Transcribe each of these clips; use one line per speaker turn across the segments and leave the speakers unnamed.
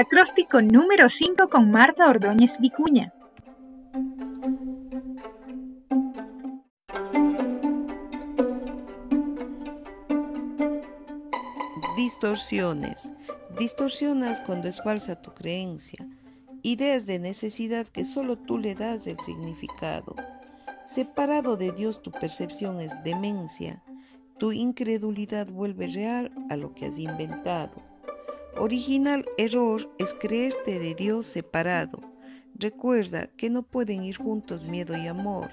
Acróstico número 5 con Marta Ordóñez Vicuña.
Distorsiones. Distorsionas cuando es falsa tu creencia. Ideas de necesidad que solo tú le das el significado. Separado de Dios tu percepción es demencia. Tu incredulidad vuelve real a lo que has inventado. Original error es creerte de Dios separado. Recuerda que no pueden ir juntos miedo y amor.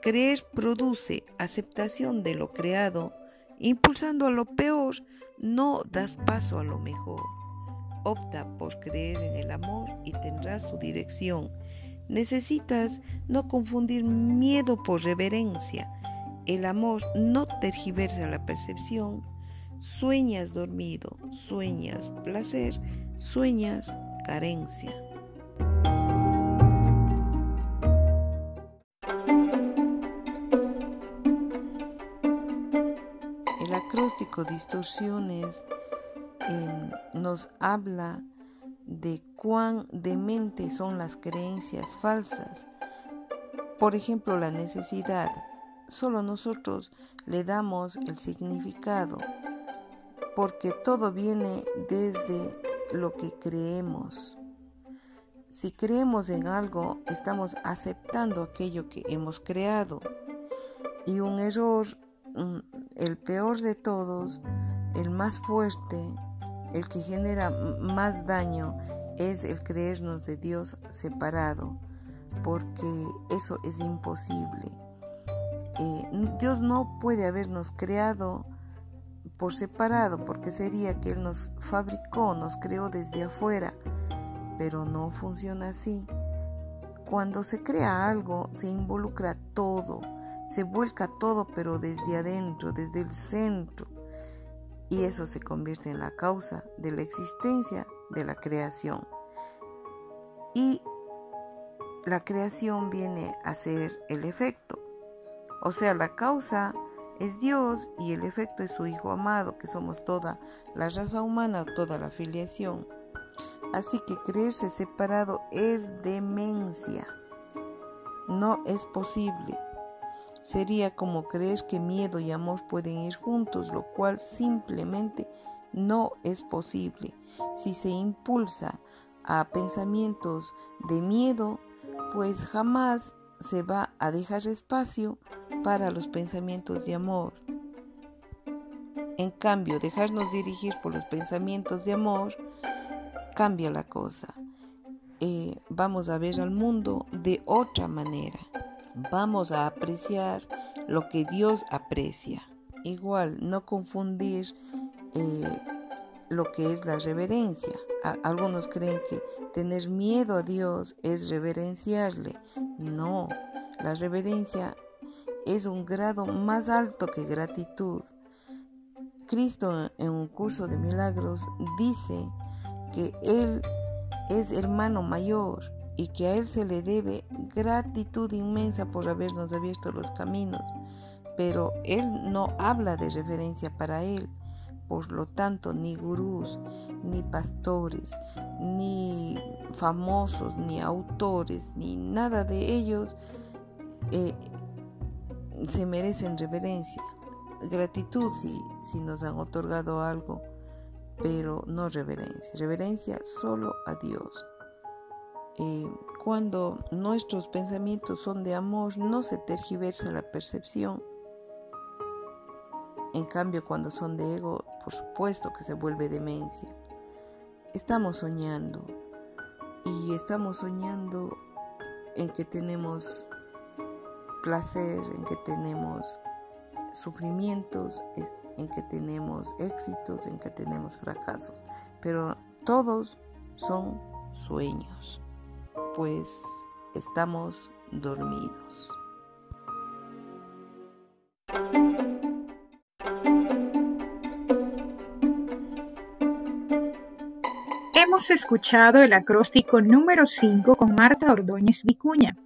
Creer produce aceptación de lo creado. Impulsando a lo peor, no das paso a lo mejor. Opta por creer en el amor y tendrás su dirección. Necesitas no confundir miedo por reverencia. El amor no tergiversa la percepción Sueñas dormido, sueñas placer, sueñas carencia. El acróstico Distorsiones em, nos habla de cuán demente son las creencias falsas. Por ejemplo, la necesidad. Solo nosotros le damos el significado porque todo viene desde lo que creemos. Si creemos en algo, estamos aceptando aquello que hemos creado. Y un error, el peor de todos, el más fuerte, el que genera más daño, es el creernos de Dios separado, porque eso es imposible. Eh, Dios no puede habernos creado por separado, porque sería que Él nos fabricó, nos creó desde afuera, pero no funciona así. Cuando se crea algo, se involucra todo, se vuelca todo, pero desde adentro, desde el centro, y eso se convierte en la causa de la existencia de la creación. Y la creación viene a ser el efecto, o sea, la causa es Dios y el efecto es su Hijo amado, que somos toda la raza humana, toda la filiación. Así que creerse separado es demencia. No es posible. Sería como creer que miedo y amor pueden ir juntos, lo cual simplemente no es posible. Si se impulsa a pensamientos de miedo, pues jamás se va a dejar espacio para los pensamientos de amor. En cambio, dejarnos dirigir por los pensamientos de amor cambia la cosa. Eh, vamos a ver al mundo de otra manera. Vamos a apreciar lo que Dios aprecia. Igual, no confundir eh, lo que es la reverencia. algunos creen que tener miedo a Dios es reverenciarle. No, la reverencia es un grado más alto que gratitud. Cristo en un curso de milagros dice que Él es hermano mayor y que a Él se le debe gratitud inmensa por habernos abierto los caminos, pero Él no habla de referencia para Él. Por lo tanto, ni gurús, ni pastores, ni famosos, ni autores, ni nada de ellos eh, se merecen reverencia, gratitud si, si nos han otorgado algo, pero no reverencia, reverencia solo a Dios. Eh, cuando nuestros pensamientos son de amor, no se tergiversa la percepción. En cambio, cuando son de ego, por supuesto que se vuelve demencia. Estamos soñando y estamos soñando en que tenemos placer, en que tenemos sufrimientos, en que tenemos éxitos, en que tenemos fracasos. Pero todos son sueños, pues estamos dormidos.
Hemos escuchado el acróstico número 5 con Marta Ordóñez Vicuña.